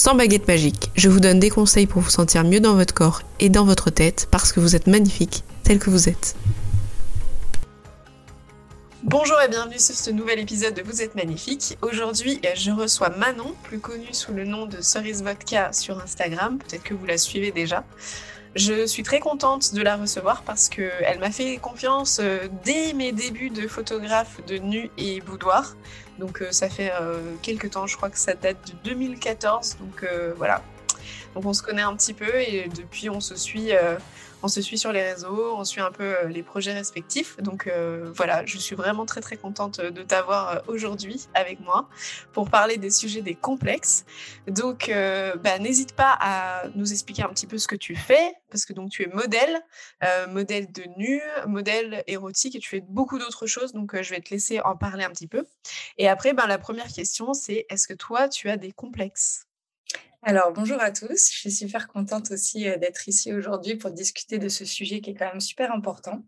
sans baguette magique, je vous donne des conseils pour vous sentir mieux dans votre corps et dans votre tête parce que vous êtes magnifique tel que vous êtes. Bonjour et bienvenue sur ce nouvel épisode de Vous êtes magnifique. Aujourd'hui, je reçois Manon, plus connue sous le nom de Cerise Vodka sur Instagram. Peut-être que vous la suivez déjà. Je suis très contente de la recevoir parce qu'elle m'a fait confiance euh, dès mes débuts de photographe de nu et boudoir. Donc euh, ça fait euh, quelques temps, je crois que ça date de 2014. Donc euh, voilà. Donc on se connaît un petit peu et depuis on se suit on se suit sur les réseaux, on suit un peu euh, les projets respectifs. Donc euh, voilà, je suis vraiment très très contente de t'avoir euh, aujourd'hui avec moi pour parler des sujets des complexes. Donc bah, n'hésite pas à nous expliquer un petit peu ce que tu fais, parce que donc tu es modèle, modèle de nu, modèle érotique et tu fais beaucoup d'autres choses. Donc je vais te laisser en parler un petit peu. Et après, ben, la première question, c'est est-ce que toi, tu as des complexes? Alors, bonjour à tous. Je suis super contente aussi euh, d'être ici aujourd'hui pour discuter de ce sujet qui est quand même super important.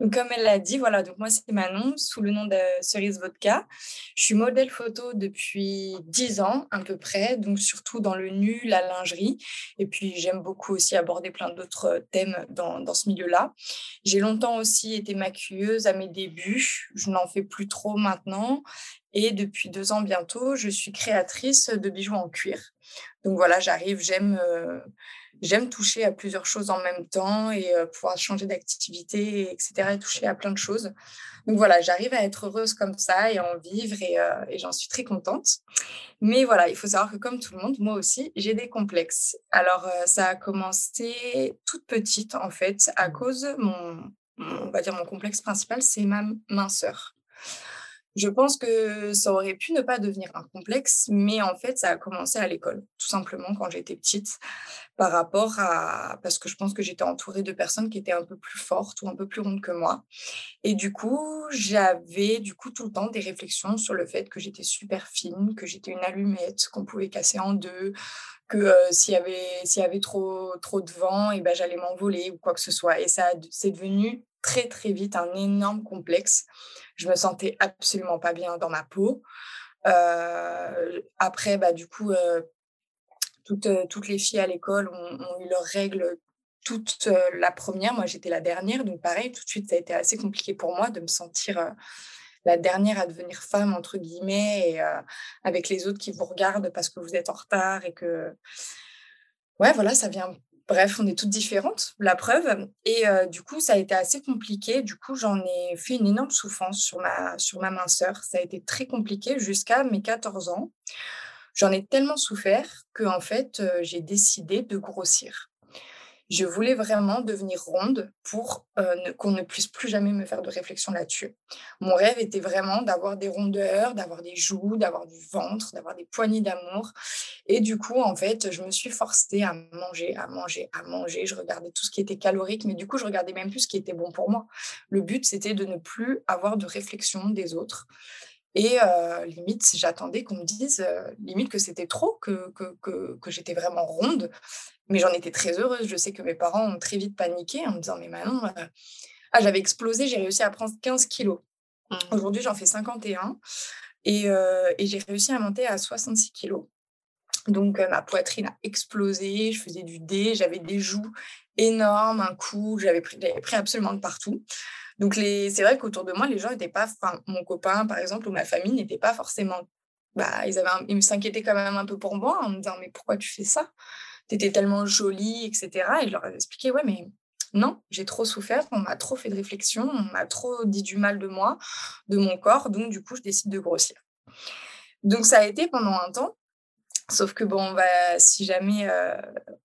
Donc, comme elle l'a dit, voilà, donc moi, c'est Manon, sous le nom de Cerise Vodka. Je suis modèle photo depuis 10 ans à peu près, donc surtout dans le nu, la lingerie. Et puis, j'aime beaucoup aussi aborder plein d'autres thèmes dans, dans ce milieu-là. J'ai longtemps aussi été maquilleuse à mes débuts. Je n'en fais plus trop maintenant. Et depuis deux ans bientôt, je suis créatrice de bijoux en cuir. Donc voilà, j'arrive, j'aime euh, j'aime toucher à plusieurs choses en même temps et euh, pouvoir changer d'activité, etc. et toucher à plein de choses. Donc voilà, j'arrive à être heureuse comme ça et en vivre et, euh, et j'en suis très contente. Mais voilà, il faut savoir que comme tout le monde, moi aussi, j'ai des complexes. Alors ça a commencé toute petite en fait à cause mon, on va dire mon complexe principal, c'est ma minceur. Je pense que ça aurait pu ne pas devenir un complexe, mais en fait, ça a commencé à l'école, tout simplement quand j'étais petite, par rapport à... parce que je pense que j'étais entourée de personnes qui étaient un peu plus fortes ou un peu plus rondes que moi. Et du coup, j'avais du coup tout le temps des réflexions sur le fait que j'étais super fine, que j'étais une allumette, qu'on pouvait casser en deux, que euh, s'il y avait s'il y avait trop trop de vent et ben j'allais m'envoler ou quoi que ce soit et ça c'est devenu très très vite un énorme complexe. Je me sentais absolument pas bien dans ma peau. Euh, après, bah, du coup, euh, toutes, euh, toutes les filles à l'école ont, eu leurs règles toute la première. Moi, j'étais la dernière. Donc, pareil, tout de suite, ça a été assez compliqué pour moi de me sentir la dernière à devenir femme, entre guillemets, et avec les autres qui vous regardent parce que vous êtes en retard et que. Ouais, voilà, ça vient Bref, on est toutes différentes, la preuve. Et euh, du coup, ça a été assez compliqué. Du coup, j'en ai fait une énorme souffrance sur ma, sur ma minceur. Ça a été très compliqué jusqu'à mes 14 ans. J'en ai tellement souffert que, en fait, euh, j'ai décidé de grossir je voulais vraiment devenir ronde pour euh, qu'on ne puisse plus jamais me faire de réflexion là-dessus. Mon rêve était vraiment d'avoir des rondeurs, d'avoir des joues, d'avoir du ventre, d'avoir des poignées d'amour. Et du coup, en fait, je me suis forcée à manger, à manger, à manger. Je regardais tout ce qui était calorique, mais du coup, je regardais même plus ce qui était bon pour moi. Le but, c'était de ne plus avoir de réflexion des autres. Et euh, limite, j'attendais qu'on me dise, euh, limite, que c'était trop, que, que, que, que j'étais vraiment ronde. Mais j'en étais très heureuse. Je sais que mes parents ont très vite paniqué en me disant, mais Manon, euh, ah, j'avais explosé, j'ai réussi à prendre 15 kilos. Mmh. Aujourd'hui, j'en fais 51 et, et j'ai réussi à monter à 66 kilos. Donc, ma poitrine a explosé, je faisais du dé, j'avais des joues énormes, un cou, j'avais pris, absolument de partout. Donc, c'est vrai qu'autour de moi, les gens n'étaient pas, enfin, mon copain, par exemple, ou ma famille n'était pas forcément, bah, ils, avaient ils s'inquiétaient quand même un peu pour moi en me disant, mais pourquoi tu fais ça? Tu étais tellement jolie, etc. Et je leur ai expliqué, ouais, mais non, j'ai trop souffert, on m'a trop fait de réflexion, on m'a trop dit du mal de moi, de mon corps, donc du coup, je décide de grossir. Donc, ça a été pendant un temps. Sauf que bon, va, si jamais euh,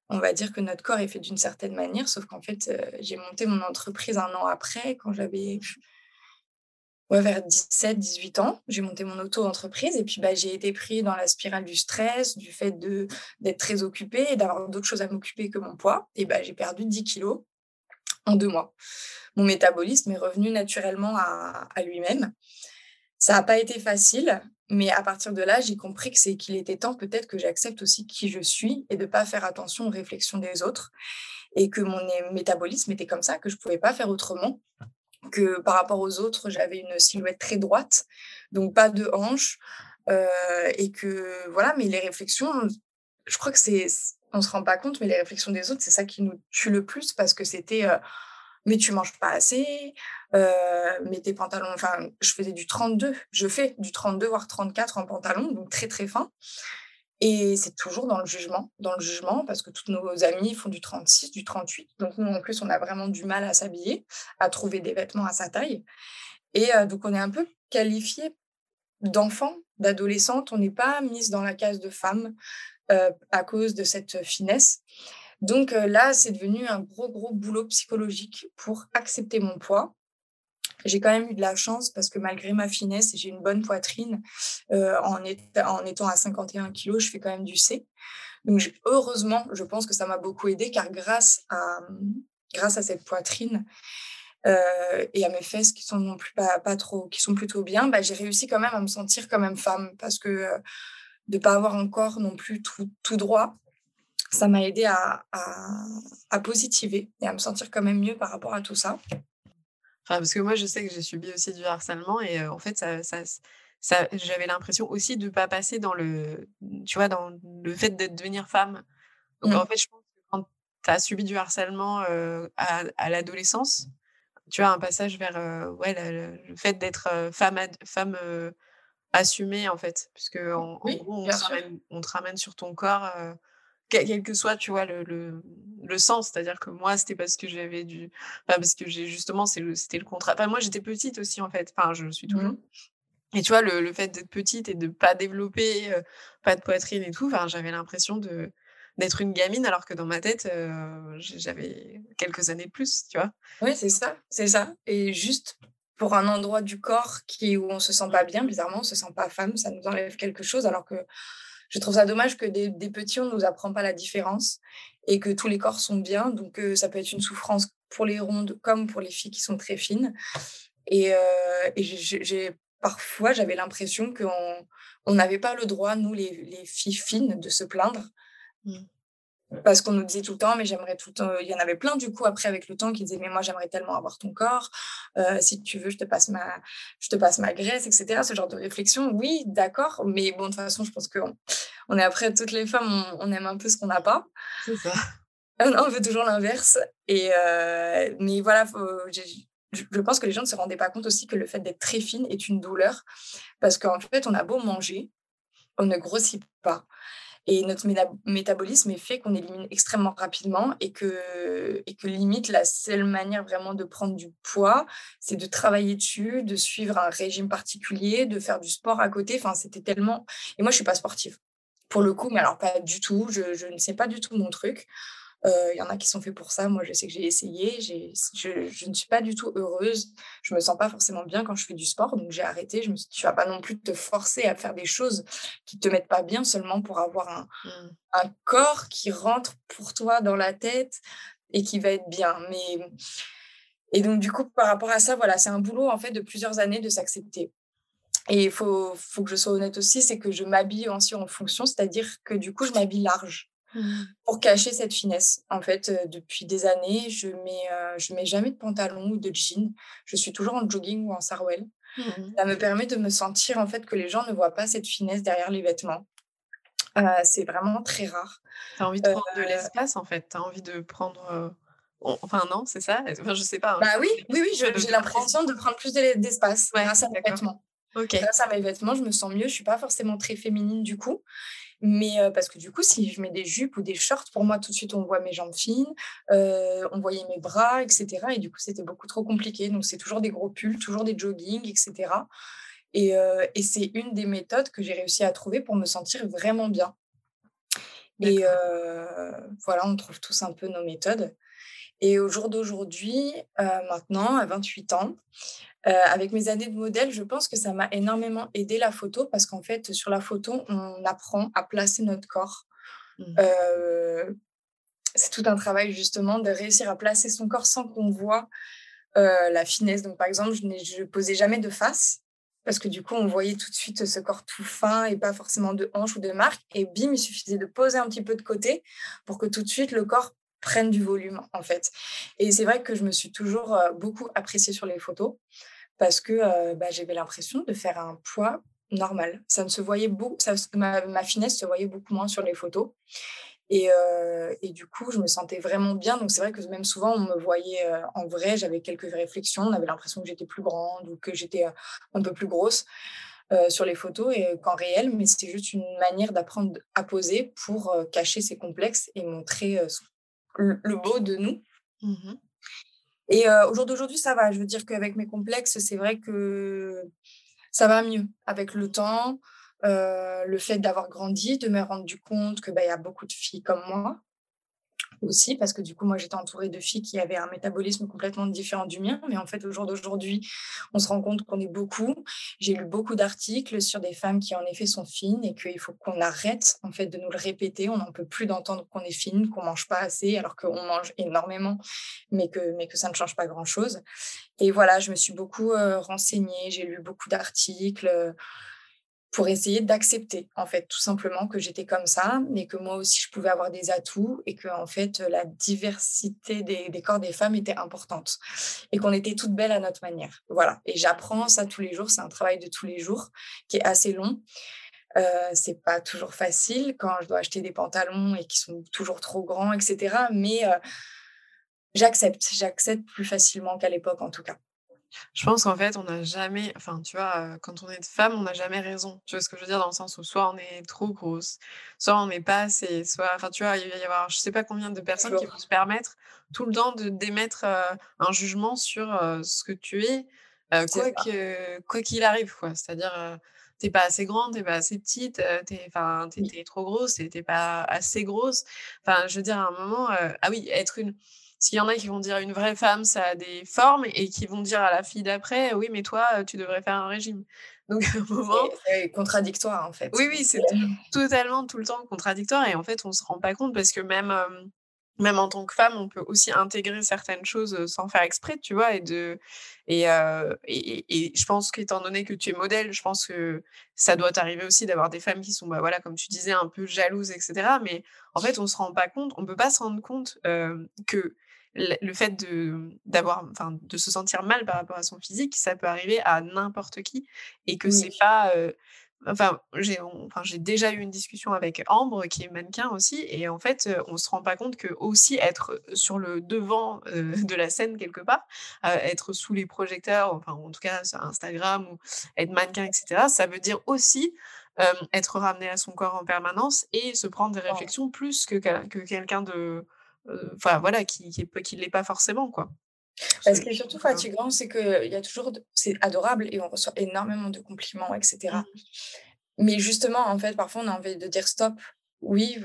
on va dire que notre corps est fait d'une certaine manière, sauf qu'en fait, euh, j'ai monté mon entreprise un an après, quand j'avais vers 17, 18 ans. J'ai monté mon auto-entreprise et puis bah, j'ai été pris dans la spirale du stress, du fait d'être très occupée et d'avoir d'autres choses à m'occuper que mon poids. Et bah, j'ai perdu 10 kilos en deux mois. Mon métabolisme est revenu naturellement à, à lui-même. Ça n'a pas été facile, mais à partir de là, j'ai compris que c'est qu'il était temps peut-être que j'accepte aussi qui je suis et de pas faire attention aux réflexions des autres et que mon métabolisme était comme ça, que je pouvais pas faire autrement, que par rapport aux autres, j'avais une silhouette très droite, donc pas de hanches euh, et que voilà, mais les réflexions, je crois que c'est, on se rend pas compte, mais les réflexions des autres, c'est ça qui nous tue le plus parce que c'était euh, mais tu manges pas assez, euh, mais tes pantalons, enfin, je faisais du 32, je fais du 32 voire 34 en pantalon, donc très très fin. Et c'est toujours dans le jugement, dans le jugement, parce que toutes nos amies font du 36, du 38. Donc nous, en plus, on a vraiment du mal à s'habiller, à trouver des vêtements à sa taille. Et euh, donc on est un peu qualifié d'enfant, d'adolescente. On n'est pas mise dans la case de femme euh, à cause de cette finesse. Donc là, c'est devenu un gros, gros boulot psychologique pour accepter mon poids. J'ai quand même eu de la chance parce que malgré ma finesse, j'ai une bonne poitrine. en, étant à 51 kilos, je fais quand même du C. Donc heureusement, je pense que ça m'a beaucoup aidé car grâce à, grâce à cette poitrine, et à mes fesses qui sont non plus pas, pas trop, qui sont plutôt bien, bah, j'ai réussi quand même à me sentir quand même femme parce que de pas avoir un corps non plus tout, tout droit, ça m'a aidé à, à, positiver et à me sentir quand même mieux par rapport à tout ça. Enfin, parce que moi, je sais que j'ai subi aussi du harcèlement et en fait, ça, ça, ça j'avais l'impression aussi de ne pas passer dans le, tu vois, dans le fait de devenir femme. Donc, en mmh. fait, je pense que quand tu as subi du harcèlement à, à l'adolescence, tu as un passage vers ouais, le, fait d'être femme, femme assumée, en fait. Puisque, en, gros, on, on, te ramène sur ton corps quel que soit, tu vois, le, le, sens. C'est-à-dire que moi, c'était parce que j'avais du. Enfin, parce que j'ai justement, c'était le contrat. Enfin, moi, j'étais petite aussi, en fait. Enfin, je suis toujours. Mmh. Et tu vois, le, le fait d'être petite et de pas développer, pas de poitrine et tout, enfin, j'avais l'impression de d'être une gamine alors que dans ma tête j'avais quelques années de plus tu vois oui c'est ça c'est ça et juste pour un endroit du corps qui où on se sent pas bien bizarrement on se sent pas femme ça nous enlève quelque chose alors que je trouve ça dommage que des, petits, on ne nous apprend pas la différence et que tous les corps sont bien. Donc, euh, ça peut être une souffrance pour les rondes comme pour les filles qui sont très fines. Et, euh, parfois, j'avais l'impression qu'on n'avait pas le droit, nous, les, filles fines, de se plaindre. Mmh parce qu'on nous disait tout le temps, mais j'aimerais tout le temps. Il y en avait plein du coup après avec le temps qui disaient, mais moi j'aimerais tellement avoir ton corps. Euh, si tu veux, je te passe ma, je te passe ma graisse, etc. Ce genre de réflexion, oui, d'accord. Mais bon, de toute façon, je pense qu'on on est après toutes les femmes, on, aime un peu ce qu'on n'a pas. C'est ça. on veut toujours l'inverse. Et euh, mais voilà, je pense que les gens ne se rendaient pas compte aussi que le fait d'être très fine est une douleur parce qu'en fait, on a beau manger, on ne grossit pas. Et notre métabolisme est fait qu'on élimine extrêmement rapidement et que, limite, la seule manière vraiment de prendre du poids, c'est de travailler dessus, de suivre un régime particulier, de faire du sport à côté. Enfin, c'était tellement... Et moi, je suis pas sportive. Pour le coup, mais alors pas du tout. Je ne sais pas du tout mon truc. Il euh, y en a qui sont faits pour ça. Moi, je sais que j'ai essayé. Je, je, ne suis pas du tout heureuse. Je me sens pas forcément bien quand je fais du sport. Donc, j'ai arrêté. Je me suis dit, tu vas pas non plus te forcer à faire des choses qui te mettent pas bien seulement pour avoir un, mmh. un corps qui rentre pour toi dans la tête et qui va être bien. Mais... Et donc, du coup, par rapport à ça, voilà, c'est un boulot en fait de plusieurs années de s'accepter. Et il faut, faut que je sois honnête aussi, c'est que je m'habille aussi en fonction, c'est-à-dire que du coup, je m'habille large. Mmh. pour cacher cette finesse. En fait, euh, depuis des années, je mets, euh, je mets jamais de pantalon ou de jean. Je suis toujours en jogging ou en sarouel. Mmh. Ça me permet de me sentir en fait que les gens ne voient pas cette finesse derrière les vêtements. Euh, c'est vraiment très rare. Tu as envie de prendre de l'espace en fait. Tu as envie de prendre. Enfin, non, c'est ça? Enfin, je sais pas. Hein. Bah oui, oui, oui, j'ai l'impression de prendre plus d'espace grâce à mes vêtements. Grâce à mes vêtements, je me sens mieux. Je suis pas forcément très féminine du coup. Mais parce que du coup, si je mets des jupes ou des shorts, pour moi, tout de suite, on voit mes jambes fines, on voyait mes bras, etc. Et du coup, c'était beaucoup trop compliqué. Donc, c'est toujours des gros pulls, toujours des joggings, etc. Et, et c'est une des méthodes que j'ai réussi à trouver pour me sentir vraiment bien. Et voilà, on trouve tous un peu nos méthodes. Et au jour d'aujourd'hui, maintenant, à 28 ans, avec mes années de modèle, je pense que ça m'a énormément aidé la photo parce qu'en fait, sur la photo, on apprend à placer notre corps. Mmh. c'est tout un travail justement de réussir à placer son corps sans qu'on voit la finesse. Donc, par exemple, je ne posais jamais de face parce que du coup, on voyait tout de suite ce corps tout fin et pas forcément de hanche ou de marque. Et bim, il suffisait de poser un petit peu de côté pour que tout de suite le corps prenne du volume, en fait. Et c'est vrai que je me suis toujours beaucoup appréciée sur les photos parce que bah, j'avais l'impression de faire un poids normal. Ça ne se voyait beaucoup, ma, finesse se voyait beaucoup moins sur les photos. Et, du coup, je me sentais vraiment bien. Donc, c'est vrai que même souvent, on me voyait en vrai. J'avais quelques réflexions. On avait l'impression que j'étais plus grande ou que j'étais un peu plus grosse sur les photos et qu'en réel. Mais c'était juste une manière d'apprendre à poser pour cacher ses complexes et montrer le, beau de nous. Mmh et au jour d'aujourd'hui, ça va. Je veux dire qu'avec mes complexes, c'est vrai que ça va mieux avec le temps. Le fait d'avoir grandi, de me rendre compte que bah, y a beaucoup de filles comme moi aussi, parce que du coup, moi, j'étais entourée de filles qui avaient un métabolisme complètement différent du mien. Mais en fait, au jour d'aujourd'hui, on se rend compte qu'on est beaucoup. J'ai lu beaucoup d'articles sur des femmes qui, en effet, sont fines et qu'il faut qu'on arrête, en fait, de nous le répéter. On n'en peut plus d'entendre qu'on est fine, qu'on mange pas assez, alors qu'on mange énormément, mais que, mais que ça ne change pas grand-chose. Et voilà, je me suis beaucoup euh, renseignée, j'ai lu beaucoup d'articles pour essayer d'accepter en fait tout simplement que j'étais comme ça mais que moi aussi je pouvais avoir des atouts et que en fait la diversité des, corps des femmes était importante et qu'on était toutes belles à notre manière. Voilà. Et j'apprends ça tous les jours. C'est un travail de tous les jours qui est assez long. Euh, c'est pas toujours facile quand je dois acheter des pantalons et qui sont toujours trop grands etc mais euh, j'accepte. J'accepte plus facilement qu'à l'époque en tout cas je pense qu'en fait, on n'a jamais, enfin, tu vois, quand on est femme, on n'a jamais raison. Tu vois ce que je veux dire? Dans le sens où soit on est trop grosse, soit on n'est pas assez, soit, enfin, tu vois, il va y avoir, je sais pas combien de personnes qui vont se permettre tout le temps de d'émettre un jugement sur ce que tu es, quoi que, quoi qu'il arrive, quoi. C'est-à-dire, t'es pas assez grande, t'es pas assez petite, t'es, enfin, t'es, trop grosse, t'es pas assez grosse. Enfin, je veux dire, à un moment, ah oui, être une s'il y en a qui vont dire une vraie femme, ça a des formes, et qui vont dire à la fille d'après, oui, mais toi, tu devrais faire un régime. Donc, à un moment. C'est contradictoire, en fait. Oui, oui, c'est totalement tout le temps contradictoire. Et en fait, on ne se rend pas compte parce que même, même en tant que femme, on peut aussi intégrer certaines choses sans faire exprès, tu vois. Et, de, et, et, je pense qu'étant donné que tu es modèle, je pense que ça doit t'arriver aussi d'avoir des femmes qui sont, bah, voilà, comme tu disais, un peu jalouses, etc. Mais en fait, on ne se rend pas compte, on ne peut pas se rendre compte que le fait de d'avoir enfin de se sentir mal par rapport à son physique ça peut arriver à n'importe qui et que c'est pas enfin j'ai enfin j'ai déjà eu une discussion avec Ambre qui est mannequin aussi et en fait on se rend pas compte que aussi être sur le devant de la scène quelque part être sous les projecteurs enfin en tout cas sur Instagram ou être mannequin etc ça veut dire aussi être ramené à son corps en permanence et se prendre des réflexions plus que, que quelqu'un de enfin voilà, qui qui, qui l'est pas forcément quoi. Ce qui est surtout fatigant, c'est qu'il y a toujours, c'est adorable et on reçoit énormément de compliments, etc. Mmh. Mais justement, en fait, parfois on a envie de dire stop. Oui,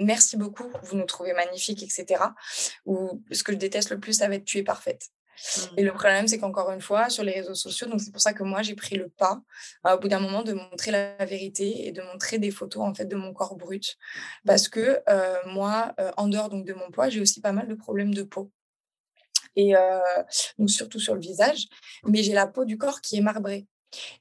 merci beaucoup, vous nous trouvez magnifiques, etc. Ou ce que je déteste le plus, ça va être tu es parfaite. Et le problème, c'est qu'encore une fois, sur les réseaux sociaux, donc c'est pour ça que moi, j'ai pris le pas, au bout d'un moment, de montrer la vérité et de montrer des photos, en fait, de mon corps brut. Parce que moi, en dehors donc, de mon poids, j'ai aussi pas mal de problèmes de peau. Et donc, surtout sur le visage. Mais j'ai la peau du corps qui est marbrée.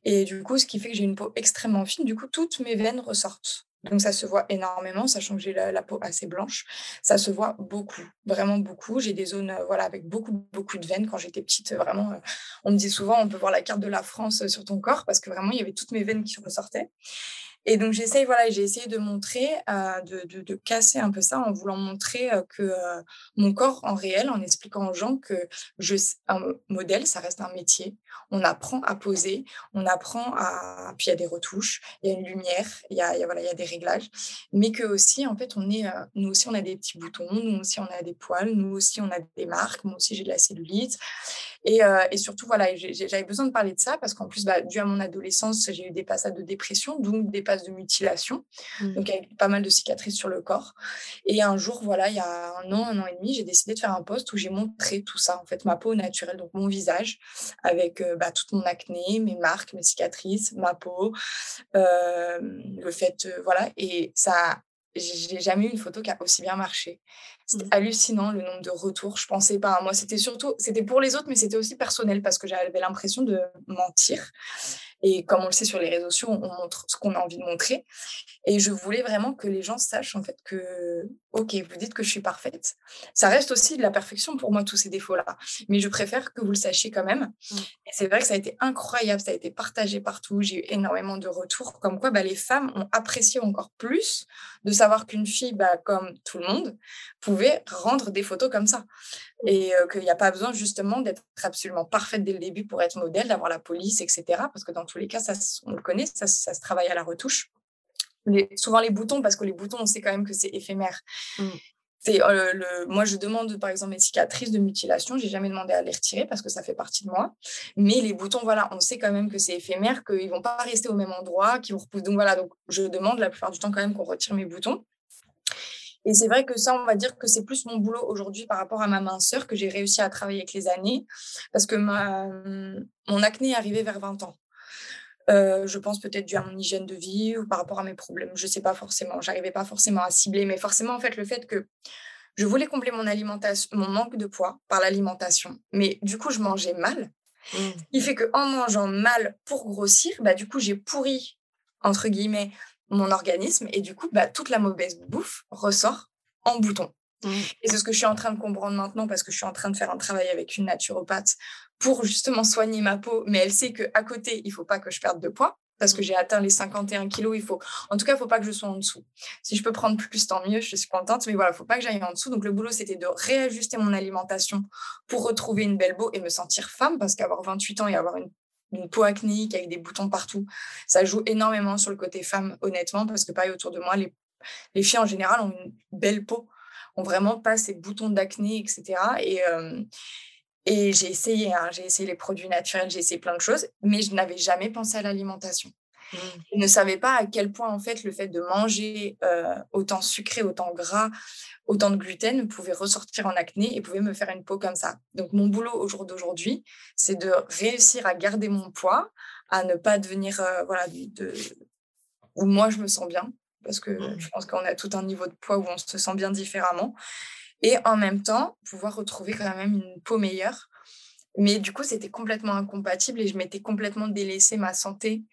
Et du coup, ce qui fait que j'ai une peau extrêmement fine, du coup, toutes mes veines ressortent. Donc ça se voit énormément, sachant que j'ai la, peau assez blanche. Ça se voit beaucoup, vraiment beaucoup. J'ai des zones euh, voilà, avec beaucoup, beaucoup de veines. Quand j'étais petite, vraiment, euh, on me dit souvent, on peut voir la carte de la France euh, sur ton corps, parce que vraiment, il y avait toutes mes veines qui ressortaient. Et donc, j'essaye, voilà, j'ai essayé de montrer, euh, de, de, casser un peu ça en voulant montrer euh, que euh, mon corps en réel, en expliquant aux gens que je, un modèle, ça reste un métier. On apprend à poser, on apprend à. Puis il y a des retouches, il y a une lumière, il y a, y a, voilà, il y a des réglages. Mais que aussi, en fait, on est, nous aussi, on a des petits boutons, nous aussi, on a des poils, nous aussi, on a des marques, moi aussi, j'ai de la cellulite. Et, euh, et surtout, voilà, j'avais besoin de parler de ça parce qu'en plus, bah, dû à mon adolescence, j'ai eu des passages de dépression, donc des passes de mutilation, mmh. donc avec pas mal de cicatrices sur le corps. Et un jour, voilà, il y a un an, un an et demi, j'ai décidé de faire un post où j'ai montré tout ça, en fait, ma peau naturelle, donc mon visage, avec euh, bah, toute mon acné, mes marques, mes cicatrices, ma peau, euh, le fait, voilà, et ça j'ai jamais eu une photo qui a aussi bien marché. C'était mmh. hallucinant le nombre de retours. Je pensais pas à moi. C'était surtout, c'était pour les autres, mais c'était aussi personnel parce que j'avais l'impression de mentir. Et comme on le sait sur les réseaux sociaux, on montre ce qu'on a envie de montrer. Et je voulais vraiment que les gens sachent en fait que, ok, vous dites que je suis parfaite. Ça reste aussi de la perfection pour moi, tous ces défauts-là. Mais je préfère que vous le sachiez quand même. Mmh. Et c'est vrai que ça a été incroyable, ça a été partagé partout. J'ai eu énormément de retours comme quoi bah, les femmes ont apprécié encore plus de savoir qu'une fille, bah, comme tout le monde, pouvait rendre des photos comme ça. Et qu'il n'y a pas besoin justement d'être absolument parfaite dès le début pour être modèle, d'avoir la police, etc. Parce que dans tous les cas, ça, on le connaît, ça, ça se travaille à la retouche. Les, souvent les boutons, parce que les boutons, on sait quand même que c'est éphémère. Mmh. C'est, le, moi, je demande par exemple mes cicatrices de mutilation. J'ai jamais demandé à les retirer parce que ça fait partie de moi. Mais les boutons, voilà, on sait quand même que c'est éphémère, qu'ils vont pas rester au même endroit, qu'ils vont Donc voilà, donc je demande la plupart du temps quand même qu'on retire mes boutons. Et c'est vrai que ça, on va dire que c'est plus mon boulot aujourd'hui par rapport à ma minceur que j'ai réussi à travailler avec les années, parce que ma, mon acné est arrivé vers 20 ans. Euh, je pense peut-être dû à mon hygiène de vie ou par rapport à mes problèmes. Je ne sais pas forcément. J'arrivais pas forcément à cibler, mais forcément, en fait, le fait que je voulais combler mon alimentation, mon manque de poids par l'alimentation, mais du coup, je mangeais mal. Mmh. Il fait que en mangeant mal pour grossir, bah, du coup, j'ai pourri entre guillemets mon organisme et du coup, bah, toute la mauvaise bouffe ressort en bouton. Mmh. Et c'est ce que je suis en train de comprendre maintenant parce que je suis en train de faire un travail avec une naturopathe pour justement soigner ma peau. Mais elle sait qu'à côté, il faut pas que je perde de poids parce que mmh. j'ai atteint les 51 kilos. Il faut, en tout cas, il faut pas que je sois en dessous. Si je peux prendre plus, tant mieux. Je suis contente. Mais voilà, il faut pas que j'aille en dessous. Donc le boulot, c'était de réajuster mon alimentation pour retrouver une belle peau et me sentir femme parce qu'avoir 28 ans et avoir une une peau acnéique avec des boutons partout. Ça joue énormément sur le côté femme, honnêtement, parce que pareil, autour de moi, les, les filles en général ont une belle peau, ont vraiment pas ces boutons d'acné, etc. Et, euh, et j'ai essayé, hein, j'ai essayé les produits naturels, j'ai essayé plein de choses, mais je n'avais jamais pensé à l'alimentation. Mmh. Je ne savais pas à quel point, en fait, le fait de manger euh, autant sucré, autant gras, autant de gluten pouvait ressortir en acné et pouvait me faire une peau comme ça. Donc, mon boulot au jour d'aujourd'hui, c'est de réussir à garder mon poids, à ne pas devenir, euh, voilà, de, où moi je me sens bien, parce que mmh. je pense qu'on a tout un niveau de poids où on se sent bien différemment. Et en même temps, pouvoir retrouver quand même une peau meilleure. Mais du coup, c'était complètement incompatible et je m'étais complètement délaissé ma santé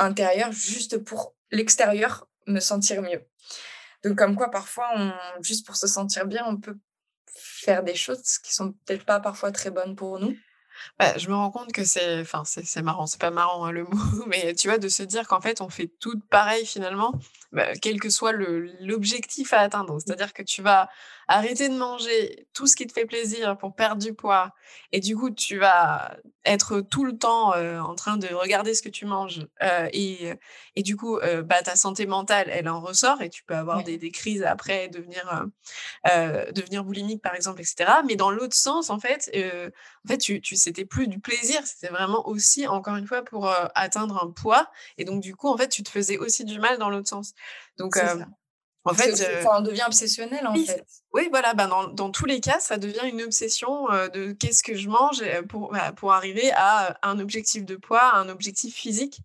intérieur juste pour l'extérieur me sentir mieux. Donc comme quoi parfois, on, juste pour se sentir bien, on peut faire des choses qui sont peut-être pas parfois très bonnes pour nous. Bah, je me rends compte que c'est, enfin, c'est marrant, c'est pas marrant hein, le mot, mais tu vois, de se dire qu'en fait, on fait tout pareil finalement, quel que soit l'objectif à atteindre. C'est-à-dire que tu vas arrêter de manger tout ce qui te fait plaisir pour perdre du poids, et du coup, tu vas être tout le temps en train de regarder ce que tu manges, et, et du coup, bah, ta santé mentale, elle en ressort, et tu peux avoir des, des, crises après, devenir, devenir boulimique par exemple, etc. Mais dans l'autre sens, en fait, en fait, tu, tu c'était plus du plaisir, c'était vraiment aussi, encore une fois, pour atteindre un poids, et donc du coup, en fait, tu te faisais aussi du mal dans l'autre sens. Donc en fait, ça on devient obsessionnel en fait. Oui, voilà, bah, dans, dans, tous les cas, ça devient une obsession de qu'est-ce que je mange pour, bah, pour arriver à un objectif de poids, un objectif physique,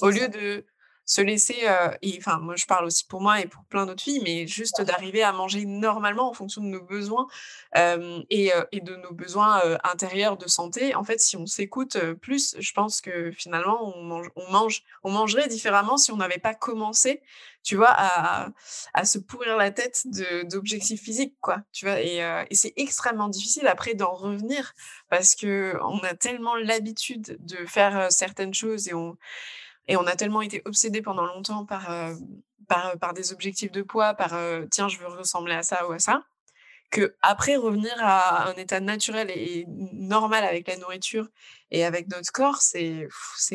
au lieu de se laisser, et enfin, moi je parle aussi pour moi et pour plein d'autres filles, mais juste d'arriver à manger normalement en fonction de nos besoins et, et, de nos besoins intérieurs de santé. En fait, si on s'écoute plus, je pense que finalement, on, mange, on, mange, on mangerait différemment si on n'avait pas commencé, tu vois, à, à se pourrir la tête d'objectifs physiques, quoi, tu vois. Et, et c'est extrêmement difficile après d'en revenir parce que on a tellement l'habitude de faire certaines choses et on et on a tellement été obsédé pendant longtemps par, euh, par, par, des objectifs de poids, par euh, tiens, je veux ressembler à ça ou à ça, que après revenir à un état naturel et normal avec la nourriture Et avec notre corps, c'est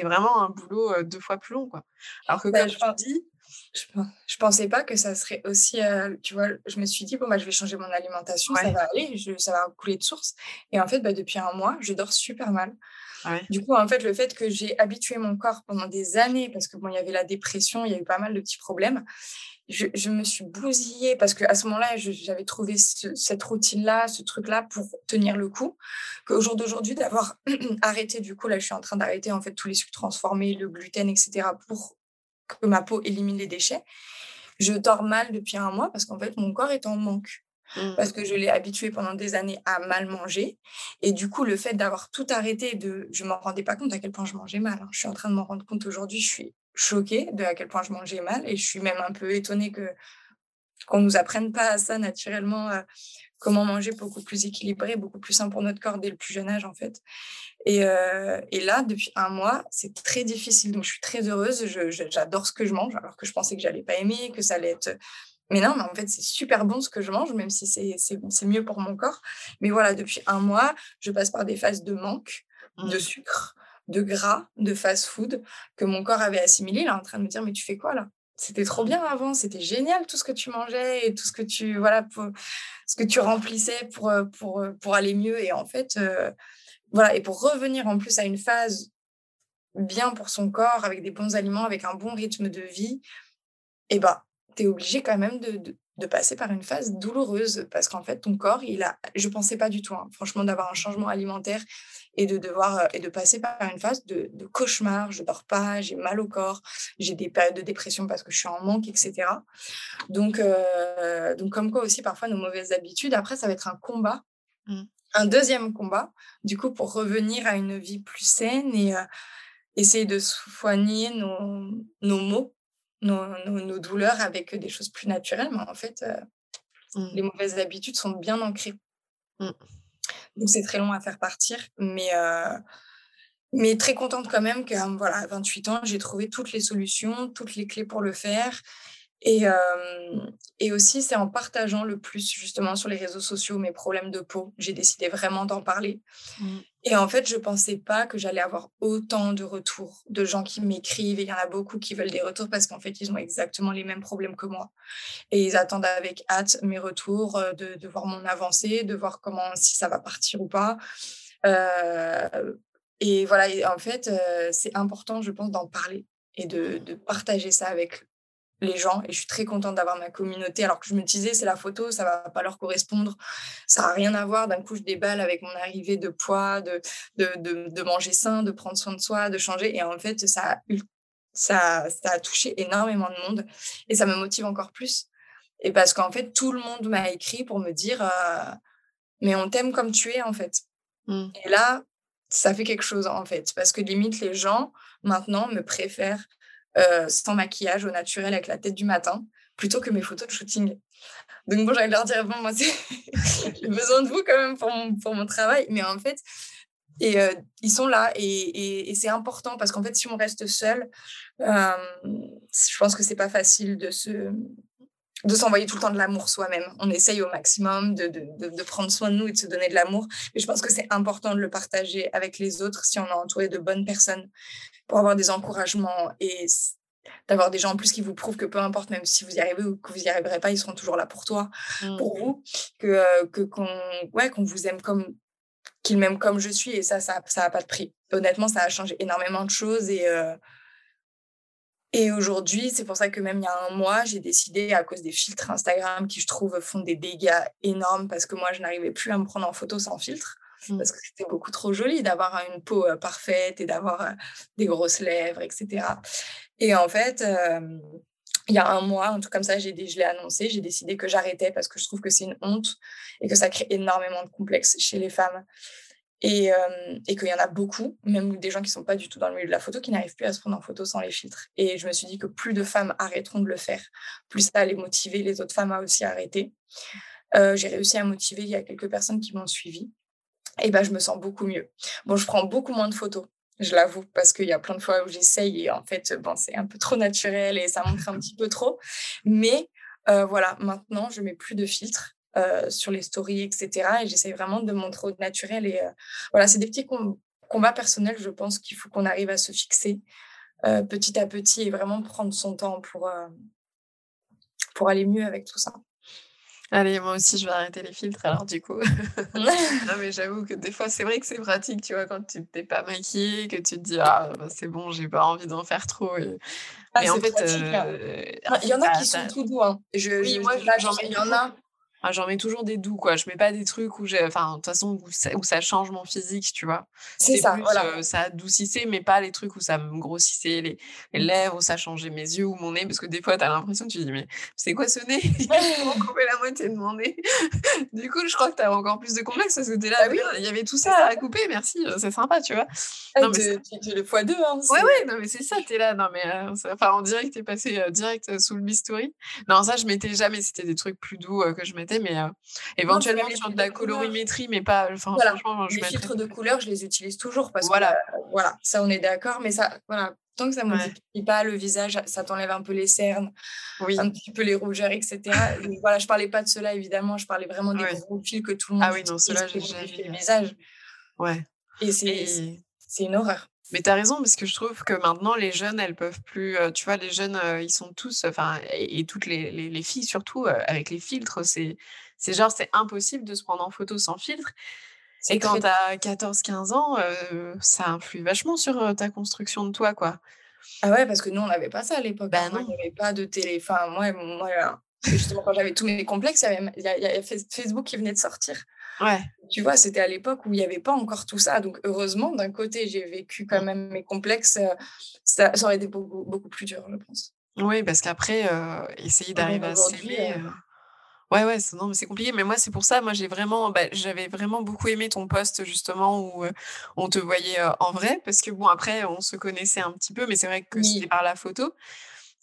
vraiment un boulot deux fois plus long. Quoi. Alors que bah, comme je tu dis, je, je pensais pas que ça serait aussi. tu vois, je me suis dit, bon, bah, je vais changer mon alimentation, ça va aller, ça va couler de source. Et en fait, bah, depuis un mois, je dors super mal. Du coup, en fait, le fait que j'ai habitué mon corps pendant des années, parce que bon, il y avait la dépression, il y a eu pas mal de petits problèmes, je, me suis bousillée parce qu'à ce moment-là, j'avais trouvé cette routine-là, ce truc-là pour tenir le coup. Qu'au jour d'aujourd'hui, d'avoir arrêté, du coup, là, je suis en train d'arrêter en fait tous les sucres transformés, le gluten, etc., pour que ma peau élimine les déchets. Je dors mal depuis un mois parce qu'en fait, mon corps est en manque. Mmh. Parce que je l'ai habitué pendant des années à mal manger. Et du coup, le fait d'avoir tout arrêté, de... je ne me rendais pas compte à quel point je mangeais mal. Hein. Je suis en train de m'en rendre compte aujourd'hui. Je suis choquée de à quel point je mangeais mal. Et je suis même un peu étonnée que qu'on nous apprenne pas à ça naturellement, euh, comment manger beaucoup plus équilibré, beaucoup plus sain pour notre corps dès le plus jeune âge, en fait. Et, euh, et là, depuis un mois, c'est très difficile. Donc, je suis très heureuse. J'adore ce que je mange, alors que je pensais que j'allais pas aimer, que ça allait être mais non, mais en fait, c'est super bon ce que je mange, même si c'est mieux pour mon corps. Mais voilà, depuis un mois, je passe par des phases de manque de mmh. sucre, de gras, de fast-food que mon corps avait assimilé. Il est en train de me dire, mais tu fais quoi là? C'était trop bien avant, c'était génial tout ce que tu mangeais et tout ce que tu, voilà, ce que tu remplissais pour, euh, pour, euh, pour aller mieux. Et en fait, euh, voilà, et pour revenir en plus à une phase bien pour son corps, avec des bons aliments, avec un bon rythme de vie, et eh ben, tu es obligé quand même de, de, passer par une phase douloureuse parce qu'en fait, ton corps, il a, je pensais pas du tout, hein, franchement, d'avoir un changement alimentaire et de devoir euh, et de passer par une phase de, de cauchemar. Je dors pas, j'ai mal au corps, j'ai des périodes de dépression parce que je suis en manque, etc. Donc, euh, donc comme quoi aussi, parfois, nos mauvaises habitudes, après, ça va être un combat. Mmh. Un deuxième combat, du coup, pour revenir à une vie plus saine et euh, essayer de soigner nos, nos maux nos, douleurs avec des choses plus naturelles, mais en fait, euh, mmh. les mauvaises habitudes sont bien ancrées. Mmh. Donc c'est très long à faire partir, mais, euh, mais très contente quand même que voilà, à 28 ans, j'ai trouvé toutes les solutions, toutes les clés pour le faire. Et, et aussi, c'est en partageant le plus justement sur les réseaux sociaux mes problèmes de peau. J'ai décidé vraiment d'en parler. Mmh. Et en fait, je ne pensais pas que j'allais avoir autant de retours de gens qui m'écrivent. Il y en a beaucoup qui veulent des retours parce qu'en fait, ils ont exactement les mêmes problèmes que moi. Et ils attendent avec hâte mes retours, de, de voir mon avancée, de voir comment, si ça va partir ou pas. et voilà, en fait, c'est important, je pense, d'en parler et de, de partager ça avec les gens et je suis très contente d'avoir ma communauté. Alors que je me disais c'est la photo ça va pas leur correspondre. Ça a rien à voir. D'un coup je déballe avec mon arrivée de poids de de, de, manger sain de prendre soin de soi de changer. Et en fait ça a, ça, ça a touché énormément de monde. Et ça me motive encore plus. Et parce qu'en fait tout le monde m'a écrit pour me dire euh, mais on t'aime comme tu es en fait. Mmh. et là ça fait quelque chose en fait. Parce que limite les gens maintenant me préfèrent euh, sans maquillage, au naturel, avec la tête du matin, plutôt que mes photos de shooting. Donc bon, j'allais leur dire, bon, moi, j'ai besoin de vous quand même pour mon, travail. Mais en fait, et euh, ils sont là et, et, c'est important parce qu'en fait, si on reste seul, euh, je pense que c'est pas facile de se de s'envoyer tout le temps de l'amour soi-même. On essaye au maximum de, de, de, prendre soin de nous et de se donner de l'amour. Mais je pense que c'est important de le partager avec les autres si on est entouré de bonnes personnes pour avoir des encouragements et d'avoir des gens en plus qui vous prouvent que peu importe, même si vous y arrivez ou que vous y arriverez pas, ils seront toujours là pour toi, mmh. pour vous, que euh, que qu'on ouais qu'on vous aime comme qu'ils m'aiment comme je suis et ça ça ça a pas de prix. Honnêtement, ça a changé énormément de choses et euh, et aujourd'hui, c'est pour ça que même il y a un mois, j'ai décidé, à cause des filtres Instagram qui, je trouve, font des dégâts énormes parce que moi, je n'arrivais plus à me prendre en photo sans filtre. Mmh. Parce que c'était beaucoup trop joli d'avoir une peau parfaite et d'avoir des grosses lèvres, etc. Et en fait, il y a un mois, un truc comme ça, j'ai, je l'ai annoncé, j'ai décidé que j'arrêtais parce que je trouve que c'est une honte et que ça crée énormément de complexes chez les femmes. Et, et qu'il y en a beaucoup, même des gens qui ne sont pas du tout dans le milieu de la photo, qui n'arrivent plus à se prendre en photo sans les filtres. Et je me suis dit que plus de femmes arrêteront de le faire, plus ça allait motiver les autres femmes à aussi arrêter. j'ai réussi à motiver, il y a quelques personnes qui m'ont suivi. Et ben, je me sens beaucoup mieux. Bon, je prends beaucoup moins de photos, je l'avoue, parce qu'il y a plein de fois où j'essaye et en fait, bon, c'est un peu trop naturel et ça montre un petit peu trop. Mais voilà, maintenant, je mets plus de filtres. Euh, sur les stories, etc. Et j'essaie vraiment de montrer au naturel. Et euh, voilà, c'est des petits combat personnel, je pense qu'il faut qu'on arrive à se fixer petit à petit et vraiment prendre son temps pour, pour aller mieux avec tout ça. Allez, moi aussi, je vais arrêter les filtres alors du coup. non, mais j'avoue que des fois, c'est vrai que c'est pratique, tu vois, quand tu t'es pas maquillée, que tu te dis, ah, bah, c'est bon, j'ai pas envie d'en faire trop. Et... Ah, en fait, hein. euh, il y en a qui sont tout doux. Hein. Je, oui, moi, j'en il y en a. Ah, j'en mets toujours des doux, quoi. Je mets pas des trucs où j'ai. Enfin, de toute façon, où ça, change mon physique, tu vois. C'est ça, voilà. Euh, ça adoucissait, mais pas les trucs où ça me grossissait les, les, mmh. lèvres, où ça changeait mes yeux ou mon nez, parce que des fois, tu as l'impression, tu te dis, mais c'est quoi ce nez? Ils vont couper la moitié de mon nez. du coup, je crois que tu as encore plus de complexe parce que tu là, ah oui. il y avait tout ça à couper, merci, euh, c'est sympa, tu vois. Ah, non, mais tu, le fois deux, hein. Ouais, ouais, non, mais c'est ça, tu es là. Non, mais euh, enfin, on dirait que tu es passé direct sous le bistouri. Non, ça, je mettais jamais, c'était des trucs plus doux que je mettais, mais. Éventuellement sur de la colorimétrie, mais pas. Enfin, franchement, je les filtres de couleurs, je les utilise toujours parce voilà. que euh, voilà, ça on est d'accord, mais ça, voilà, tant que ça ne modifie pas le visage, ça t'enlève un peu les cernes, oui. un petit peu les rougeurs, etc. voilà, je parlais pas de cela évidemment, je parlais vraiment des gros fils que tout le monde. Ah oui, non, cela j'ai le visage. Ouais. Et c'est une horreur. Mais tu as raison, parce que je trouve que maintenant, les jeunes, elles peuvent plus. Euh, tu vois, les jeunes, euh, ils sont tous. Enfin, et, toutes les, les, filles, surtout, avec les filtres, c'est genre, c'est impossible de se prendre en photo sans filtre. Et quand tu as 14-15 ans, euh, ça influe vachement sur euh, ta construction de toi, quoi. Ah ouais, parce que nous, on n'avait pas ça à l'époque. Ben non. Il n'y avait pas de téléphone. Moi, moi justement, quand j'avais tous mes complexes, il y, avait Facebook qui venait de sortir. Ouais. Tu vois, c'était à l'époque où il n'y avait pas encore tout ça. Donc, heureusement, d'un côté, j'ai vécu quand mmh. même mes complexes. Euh, ça, aurait été beaucoup, beaucoup plus dur, je pense. Oui, parce qu'après, essayer d'arriver à s'aimer. Ouais, ouais, c'est, non, mais c'est compliqué. Mais moi, c'est pour ça, moi, j'ai vraiment, bah, j'avais vraiment beaucoup aimé ton poste, justement, où on te voyait en vrai. Parce que, bon, après, on se connaissait un petit peu, mais c'est vrai que c'était par la photo.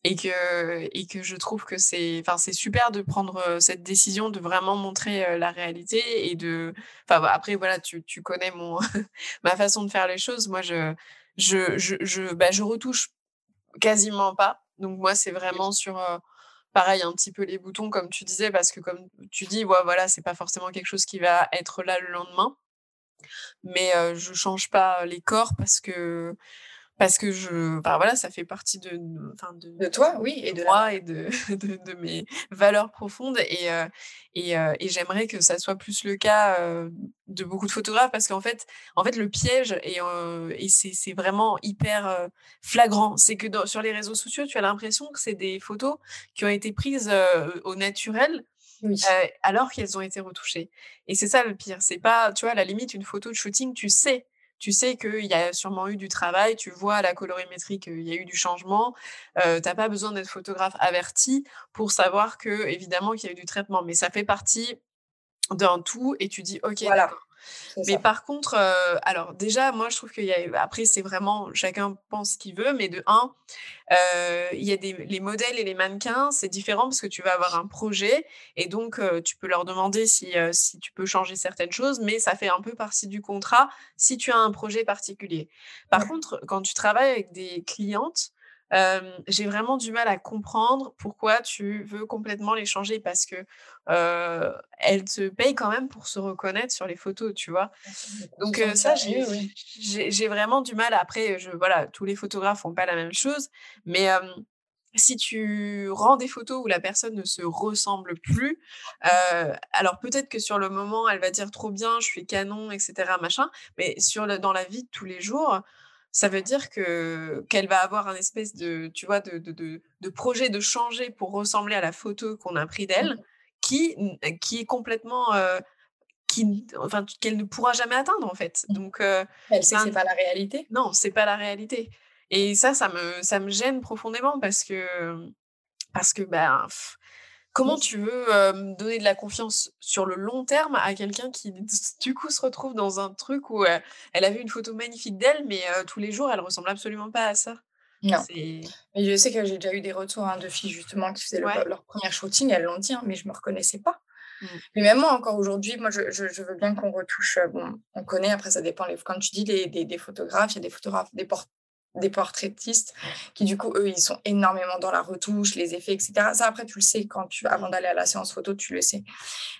Et que, et que je trouve que c'est, enfin, c'est super de prendre cette décision de vraiment montrer la réalité et de, enfin, bah, après, voilà, tu, tu connais mon, ma façon de faire les choses. Moi, je, je, je, je, bah, je retouche quasiment pas. Donc, moi, c'est vraiment sur, pareil un petit peu les boutons comme tu disais parce que comme tu dis ouais, voilà c'est pas forcément quelque chose qui va être là le lendemain mais je change pas les corps parce que parce que je enfin, voilà ça fait partie de de, de toi oui et de moi et de, de, mes valeurs profondes et et, et j'aimerais que ça soit plus le cas de beaucoup de photographes parce qu'en fait en fait le piège et, et c'est vraiment hyper flagrant c'est que sur les réseaux sociaux tu as l'impression que c'est des photos qui ont été prises au naturel alors qu'elles ont été retouchées. Et c'est ça le pire. C'est pas, tu vois, à la limite, une photo de shooting, tu sais tu sais qu'il y a sûrement eu du travail, tu vois à la colorimétrie qu'il y a eu du changement. Euh, tu n'as pas besoin d'être photographe averti pour savoir que, évidemment, qu'il y a eu du traitement. Mais ça fait partie d'un tout et tu dis, OK, voilà. Mais par contre, euh, alors déjà, moi, je trouve qu'il y a. Après, c'est vraiment chacun pense ce qu'il veut, mais de un, euh, il y a des les modèles et les mannequins, c'est différent parce que tu vas avoir un projet et donc euh, tu peux leur demander si, si tu peux changer certaines choses, mais ça fait un peu partie du contrat si tu as un projet particulier. Par contre, quand tu travailles avec des clientes, j'ai vraiment du mal à comprendre pourquoi tu veux complètement les changer parce que elles te payent quand même pour se reconnaître sur les photos, tu vois? Donc ça, j'ai vraiment du mal. Après, je, voilà, tous les photographes font pas la même chose, mais si tu rends des photos où la personne ne se ressemble plus, alors peut-être que sur le moment, elle va dire trop bien, je suis canon, etc., machin, mais sur dans la vie de tous les jours, ça veut dire que qu'elle va avoir un espèce de, tu vois, de, de, de, projet de changer pour ressembler à la photo qu'on a pris d'elle, mmh. qui, qui est complètement, euh, qui, enfin, qu'elle ne pourra jamais atteindre en fait. Mmh. Donc, euh, elle sait que c'est pas la réalité? Non, c'est pas la réalité. Et ça, ça me, ça me gêne profondément parce que, parce que, ben, Comment tu veux donner de la confiance sur le long terme à quelqu'un qui, du coup, se retrouve dans un truc où elle a vu une photo magnifique d'elle, mais tous les jours, elle ressemble absolument pas à ça? Non. Mais je sais que j'ai déjà eu des retours hein, de filles, justement, qui faisaient leur première shooting, elles l'ont dit, hein, mais je me reconnaissais pas. Mmh. Mais même moi, encore aujourd'hui, moi, je, je, veux bien qu'on retouche. Bon, on connaît, après, ça dépend. Les, quand tu dis des, des, des photographes, il y a des photographes, des, porte des portraitistes qui du coup eux ils sont énormément dans la retouche les effets etc ça après tu le sais quand tu avant d'aller à la séance photo tu le sais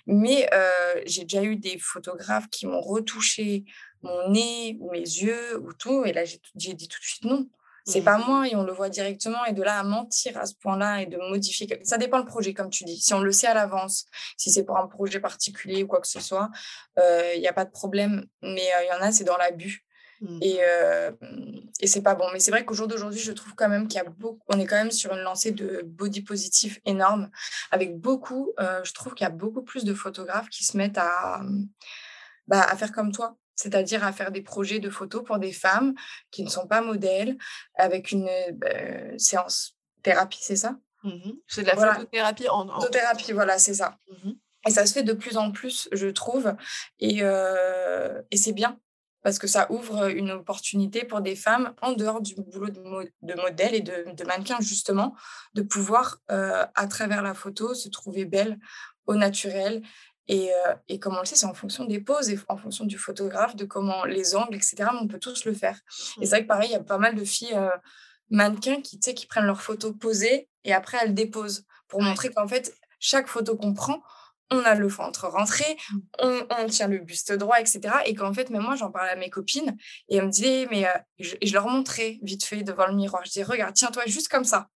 mais euh, j'ai déjà eu des photographes qui m'ont retouché mon nez ou mes yeux ou tout. Et là, j'ai dit tout de suite non. C'est pas mmh. moi et on le voit directement. Et de là à mentir à ce point-là et de modifier, ça dépend le projet, comme tu dis. Si on le sait à l'avance, si c'est pour un projet particulier ou quoi que ce soit, il n'y a pas de problème. Mais il y en a, c'est dans l'abus. Mmh. Et, et c'est pas bon. Mais c'est vrai qu'au jour d'aujourd'hui, je trouve quand même qu'il y a beaucoup, on est quand même sur une lancée de body positif énorme, avec beaucoup, je trouve qu'il y a beaucoup plus de photographes qui se mettent à, bah, à faire comme toi, c'est-à-dire à faire des projets de photos pour des femmes qui ne sont pas modèles, avec une bah, séance thérapie, c'est ça? Mmh C'est de la photothérapie en, Photothérapie, voilà, c'est ça. Mmh et ça se fait de plus en plus, je trouve, et, et c'est bien parce que ça ouvre une opportunité pour des femmes en dehors du boulot de, modèle et de, de, mannequin, justement, de pouvoir, à travers la photo, se trouver belle au naturel et, et, comme on le sait, c'est en fonction des poses et en fonction du photographe, de comment les angles, etc. on peut tous le faire. Et c'est mmh. vrai que pareil, il y a pas mal de filles mannequins qui, qui prennent leurs photos posées et après elles déposent pour montrer qu'en fait, chaque photo qu'on prend, on a le ventre rentré, mmh. on, tient le buste droit, etc. Et qu'en fait, même moi, j'en parlais à mes copines et elles me disaient, mais je, je, leur montrais vite fait devant le miroir. Je disais, regarde, tiens-toi juste comme ça.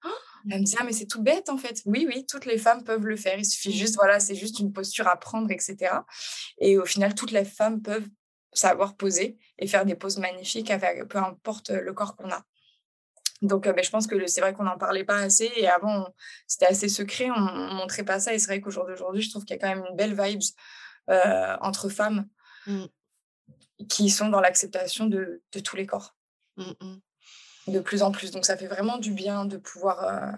Elle me dit, ah, mais c'est tout bête en fait. Oui, oui, toutes les femmes peuvent le faire. Il suffit juste, voilà, c'est juste une posture à prendre, etc. Et au final, toutes les femmes peuvent savoir poser et faire des poses magnifiques avec peu importe le corps qu'on a. Donc, ben, je pense que c'est vrai qu'on n'en parlait pas assez. Et avant, c'était assez secret. On ne montrait pas ça. Et c'est vrai qu'au jour d'aujourd'hui, je trouve qu'il y a quand même une belle vibe euh, entre femmes mmh. qui sont dans l'acceptation de, de, tous les corps. Mmh, mmh de plus en plus. Donc ça fait vraiment du bien de pouvoir euh,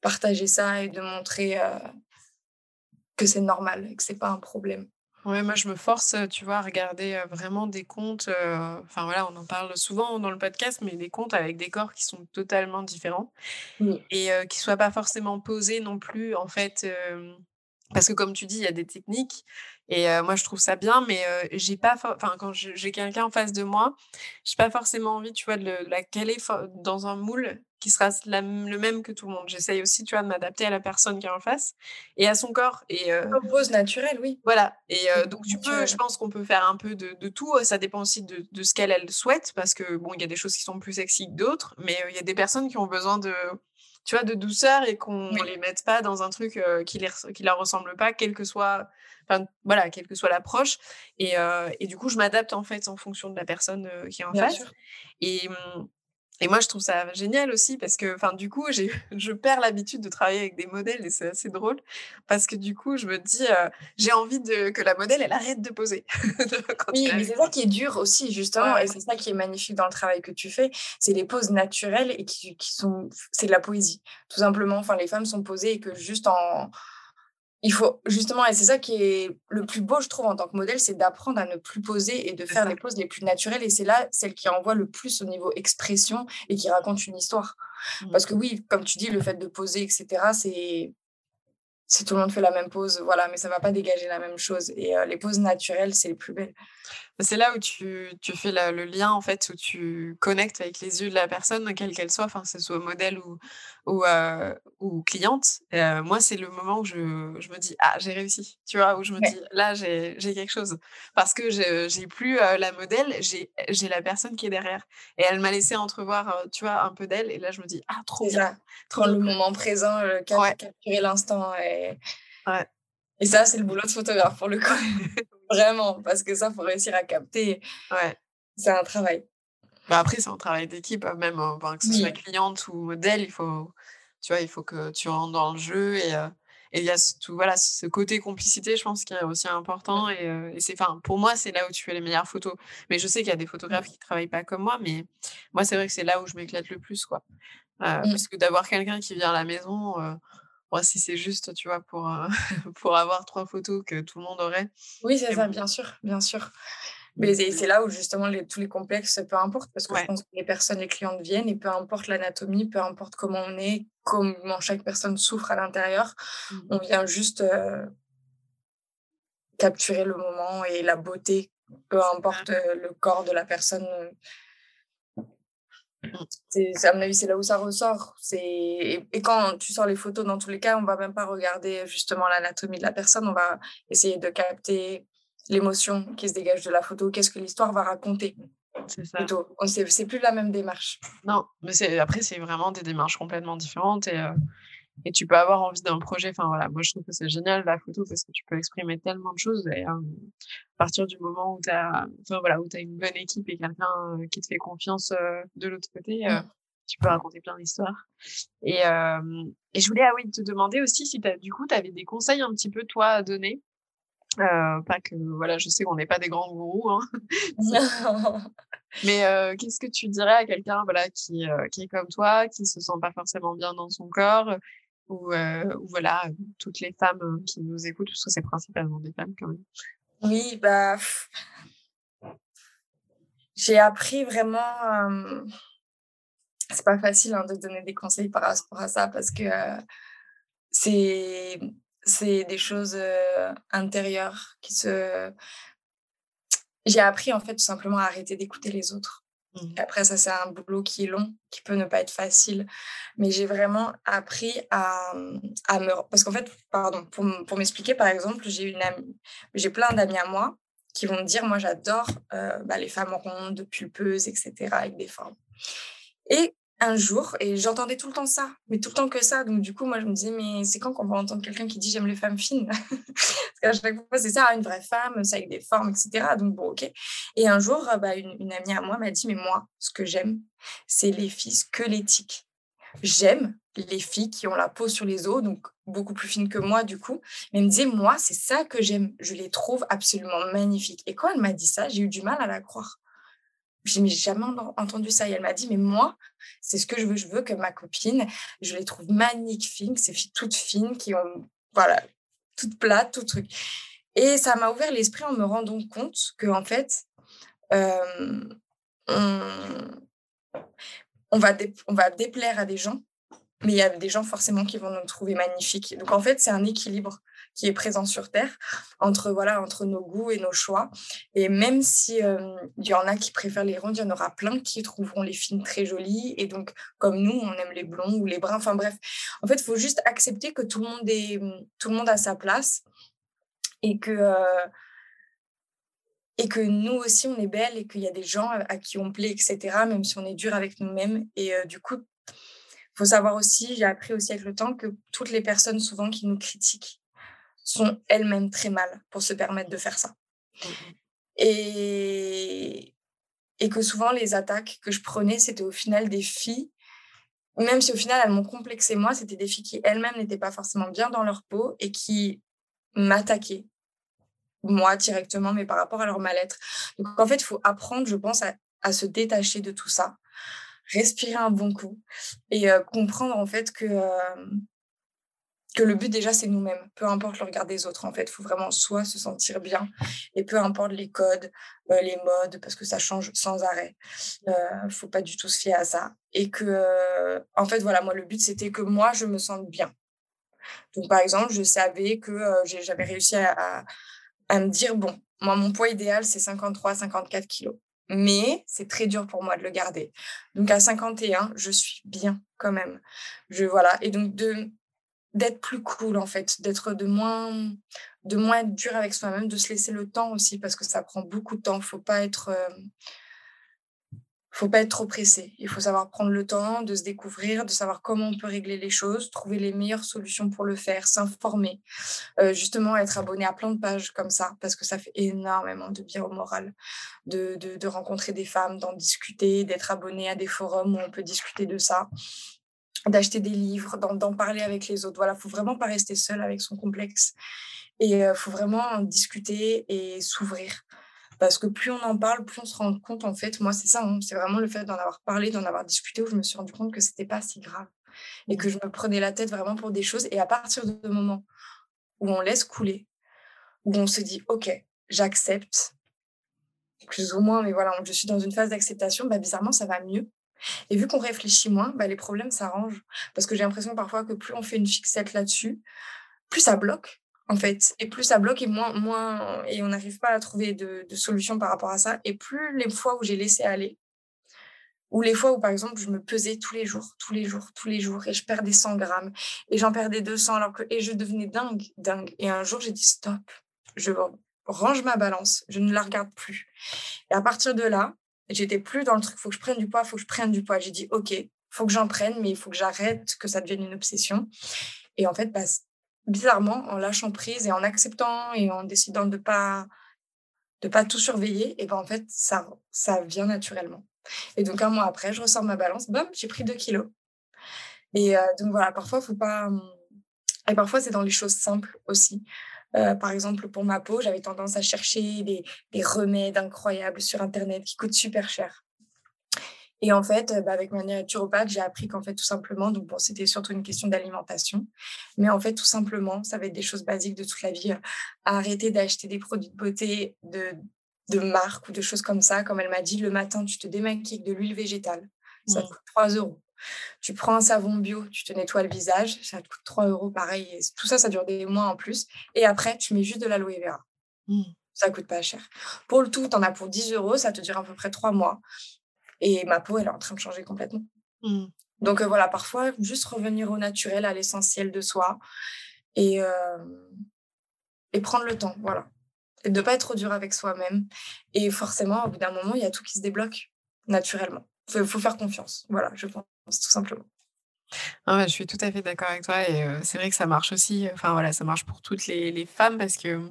partager ça et de montrer euh, que c'est normal et que c'est pas un problème. Ouais, moi je me force, tu vois, à regarder euh, vraiment des comptes. Enfin voilà, on en parle souvent dans le podcast, mais des comptes avec des corps qui sont totalement différents et qui soient pas forcément posés non plus. En fait, parce que comme tu dis, il y a des techniques et moi je trouve ça bien, mais j'ai pas, enfin quand j'ai quelqu'un en face de moi, j'ai pas forcément envie, tu vois, de, la caler dans un moule qui sera le même que tout le monde. J'essaye aussi, tu vois, de m'adapter à la personne qui est en face et à son corps. Et pose naturelle, oui. Voilà. Et donc tu peux, je pense qu'on peut faire un peu de, tout. Ça dépend aussi de, de ce qu'elle elle souhaite, parce que bon, il y a des choses qui sont plus sexy que d'autres, mais il y a des personnes qui ont besoin de tu vois, de douceur et qu'on ne les mette pas dans un truc qui ne qui leur ressemble pas, quel que soit, enfin, voilà, quelle que soit l'approche. Et, et, du coup, je m'adapte en fait en fonction de la personne qui est en face. Et, mmh, et moi, je trouve ça génial aussi parce que, enfin, du coup, je perds l'habitude de travailler avec des modèles et c'est assez drôle parce que du coup, je me dis, euh, j'ai envie de, que la modèle, elle arrête de poser. oui, mais c'est ça qui est dur aussi, justement, et c'est ça qui est magnifique dans le travail que tu fais, c'est les poses naturelles et qui, qui sont, c'est de la poésie, tout simplement. Enfin, les femmes sont posées et que juste en, il faut justement, et c'est ça qui est le plus beau, je trouve, en tant que modèle, c'est d'apprendre à ne plus poser et de faire les poses les plus naturelles. Et c'est là celle qui envoie le plus au niveau expression et qui raconte une histoire. Mmh. Parce que oui, comme tu dis, le fait de poser, etc., c'est si tout le monde fait la même pose, voilà, mais ça va pas dégager la même chose. Et les poses naturelles, c'est les plus belles. C'est là où tu, tu fais le lien, en fait, où tu connectes avec les yeux de la personne, quelle qu'elle soit, enfin, que ce soit modèle ou, ou, ou cliente. moi, c'est le moment où je, je, me dis, ah, j'ai réussi, tu vois, où je me dis, là, j'ai quelque chose. Parce que j'ai plus la modèle, j'ai la personne qui est derrière. Et elle m'a laissé entrevoir, tu vois, un peu d'elle. Et là, je me dis, ah, trop bien. Trop le moment présent, capturer l'instant. Et... Ouais. Et ça, c'est le boulot de photographe pour le coup. Vraiment, parce que ça, faut réussir à capter. Ouais. C'est un travail. Bah après, c'est un travail d'équipe, hein, même que ce soit cliente ou modèle, il faut, tu vois, il faut que tu rentres dans le jeu et euh, et il y a tout, voilà, ce côté complicité, je pense, qui est aussi important. Et, euh, et c'est, enfin, pour moi, c'est là où tu fais les meilleures photos. Mais je sais qu'il y a des photographes qui travaillent pas comme moi, mais moi, c'est vrai que c'est là où je m'éclate le plus, quoi. Euh, mmh. Parce que d'avoir quelqu'un qui vient à la maison, moi, si c'est juste, tu vois, pour, euh, pour avoir trois photos que tout le monde aurait. Oui, c'est ça, bien sûr, bien sûr. Mais c'est là où justement les, tous les complexes, peu importe, parce que je pense que les personnes, les clientes viennent et peu importe l'anatomie, peu importe comment on est, comment chaque personne souffre à l'intérieur, mmh. on vient juste euh, capturer le moment et la beauté, peu importe euh, le corps de la personne à mon avis, c'est là où ça ressort. C'est... Et, quand tu sors les photos, dans tous les cas, on va même pas regarder justement l'anatomie de la personne, on va essayer de capter l'émotion qui se dégage de la photo, qu'est-ce que l'histoire va raconter. C'est ça. C'est plus la même démarche. Non, mais après, c'est vraiment des démarches complètement différentes et, euh, et tu peux avoir envie d'un projet. Enfin voilà, moi je trouve que c'est génial la photo parce que tu peux exprimer tellement de choses et euh, à partir du moment où tu as, enfin, voilà, où as une bonne équipe et quelqu'un euh, qui te fait confiance de l'autre côté, mmh. tu peux raconter plein d'histoires. Et, et je voulais ah oui, te demander aussi si as, du coup tu avais des conseils un petit peu toi à donner euh, pas que, voilà, je sais qu'on n'est pas des grands gourous, hein. mais euh, qu'est-ce que tu dirais à quelqu'un voilà, qui, euh, qui est comme toi, qui se sent pas forcément bien dans son corps, ou, ou voilà, toutes les femmes qui nous écoutent, parce que c'est principalement des femmes quand même. Oui, bah, j'ai appris vraiment. c'est pas facile hein, de donner des conseils par rapport à ça parce que c'est c'est des choses intérieures qui se. J'ai appris en fait tout simplement à arrêter d'écouter les autres. Mmh. Après, ça, c'est un boulot qui est long, qui peut ne pas être facile. Mais j'ai vraiment appris à, à me. Parce qu'en fait, pardon, pour, pour m'expliquer, par exemple, j'ai une amie, j'ai plein d'amis à moi qui vont me dire Moi, j'adore bah, les femmes rondes, pulpeuses, etc., avec des formes. Et un jour, et j'entendais tout le temps ça, mais tout le temps que ça. Donc, du coup, moi, je me disais, mais c'est quand qu'on va entendre quelqu'un qui dit j'aime les femmes fines? Parce qu'à chaque fois, c'est ça, une vraie femme, ça avec des formes, etc. Donc, bon, ok. Et un jour, bah, une, amie à moi m'a dit, mais moi, ce que j'aime, c'est les filles squelettiques. J'aime les filles qui ont la peau sur les os, donc beaucoup plus fines que moi, du coup. Mais elle me disait, moi, c'est ça que j'aime. Je les trouve absolument magnifiques. Et quand elle m'a dit ça, j'ai eu du mal à la croire. Je n'ai jamais entendu ça. Et elle m'a dit, mais moi, c'est ce que je veux. Je veux que ma copine, je les trouve magnifiques, ces filles toutes fines qui ont, voilà, toutes plates, tout truc. Et ça m'a ouvert l'esprit en me rendant compte que, en fait, euh, on, va on va déplaire à des gens, mais il y a des gens forcément qui vont nous trouver magnifiques. Donc, en fait, c'est un équilibre qui est présent sur Terre, entre, voilà, entre nos goûts et nos choix. Et même si euh, il y en a qui préfèrent les rondes, il y en aura plein qui trouveront les films très jolies. Et donc, comme nous, on aime les blonds ou les bruns. Enfin bref, en fait, il faut juste accepter que tout le monde, est, tout le monde a sa place et que... Euh, et que nous aussi, on est belles et qu'il y a des gens à qui on plaît, etc., même si on est dur avec nous-mêmes. Et euh, du coup, faut savoir aussi, j'ai appris aussi avec le temps que toutes les personnes souvent qui nous critiquent, sont elles-mêmes très mal pour se permettre de faire ça. Mmh et, et que souvent, les attaques que je prenais, c'était au final des filles, même si au final, elles m'ont complexé moi, c'était des filles qui elles-mêmes n'étaient pas forcément bien dans leur peau et qui m'attaquaient, moi directement, mais par rapport à leur mal-être. Donc en fait, il faut apprendre, je pense, à, se détacher de tout ça, respirer un bon coup et euh, comprendre en fait que... Euh, que le but déjà c'est nous-mêmes, peu importe le regard des autres en fait, il faut vraiment soi se sentir bien et peu importe les codes, euh, les modes parce que ça change sans arrêt. euh, faut pas du tout se fier à ça et que euh, en fait voilà moi le but c'était que moi je me sente bien. Donc par exemple je savais que j'avais réussi à, à, me dire bon moi mon poids idéal c'est 53 54 kilos mais c'est très dur pour moi de le garder. Donc à 51, je suis bien quand même. Je voilà et donc de d'être plus cool en fait, d'être de moins de moins être dur avec soi-même, de se laisser le temps aussi parce que ça prend beaucoup de temps. Faut pas être euh, faut pas être trop pressé. Il faut savoir prendre le temps de se découvrir, de savoir comment on peut régler les choses, trouver les meilleures solutions pour le faire, s'informer, euh, justement être abonné à plein de pages comme ça parce que ça fait énormément de bien au moral de, de, de rencontrer des femmes, d'en discuter, d'être abonné à des forums où on peut discuter de ça d'acheter des livres, d'en parler avec les autres. Voilà, faut vraiment pas rester seul avec son complexe. Et il faut vraiment discuter et s'ouvrir. Parce que plus on en parle, plus on se rend compte, en fait, moi, c'est ça, hein, c'est vraiment le fait d'en avoir parlé, d'en avoir discuté, où je me suis rendu compte que c'était pas si grave. Et que je me prenais la tête vraiment pour des choses. Et à partir du moment où on laisse couler, où on se dit, OK, j'accepte, plus ou moins, mais voilà, je suis dans une phase d'acceptation, bah, bizarrement, ça va mieux. Et vu qu'on réfléchit moins, bah, les problèmes s'arrangent. Parce que j'ai l'impression parfois que plus on fait une fixette là-dessus, plus ça bloque, en fait. Et plus ça bloque et moins, moins et on n'arrive pas à trouver de, de solution par rapport à ça. Et plus les fois où j'ai laissé aller, ou les fois où, par exemple, je me pesais tous les jours, tous les jours, tous les jours, et je perdais 100 grammes, et j'en perdais 200, alors que, et je devenais dingue, dingue. Et un jour, j'ai dit stop, je, range ma balance, je ne la regarde plus. Et à partir de là, j'étais plus dans le truc, faut que je prenne du poids, faut que je prenne du poids. J'ai dit, OK, faut que j'en prenne, mais il faut que j'arrête que ça devienne une obsession. Et en fait, bah, bizarrement, en lâchant prise et en acceptant et en décidant de pas de pas tout surveiller, et ben en fait, ça, ça vient naturellement. Et donc, un mois après, je ressors ma balance, bam, j'ai pris 2 kilos. Et euh, donc, voilà, parfois, faut pas. Et parfois, c'est dans les choses simples aussi. Euh, par exemple, pour ma peau, j'avais tendance à chercher des, des, remèdes incroyables sur Internet qui coûtent super cher. Et en fait, bah, avec ma naturopathe, j'ai appris qu'en fait, tout simplement, donc bon, c'était surtout une question d'alimentation, mais en fait, tout simplement, ça va être des choses basiques de toute la vie. arrêter d'acheter des produits de beauté de, de marque ou de choses comme ça. Comme elle m'a dit, le matin, tu te démaquilles avec de l'huile végétale. Ça te mmh. coûte 3 euros. Tu prends un savon bio, tu te nettoies le visage, ça te coûte 3 euros pareil. tout ça, ça dure des mois en plus. Et après, tu mets juste de l'aloe vera. Mmh. Ça coûte pas cher. Pour le tout, tu en as pour 10 euros, ça te dure à peu près 3 mois. Et ma peau, elle est en train de changer complètement. Mmh. Donc euh, voilà, parfois, juste revenir au naturel, à l'essentiel de soi et, euh, et prendre le temps, voilà. Et de ne pas être trop dur avec soi-même. Et forcément, au bout d'un moment, il y a tout qui se débloque naturellement. Il faut, faire confiance, voilà, je pense, tout simplement. Ah je suis tout à fait d'accord avec toi et euh, c'est vrai que ça marche aussi. Enfin voilà, ça marche pour toutes les, les femmes parce que,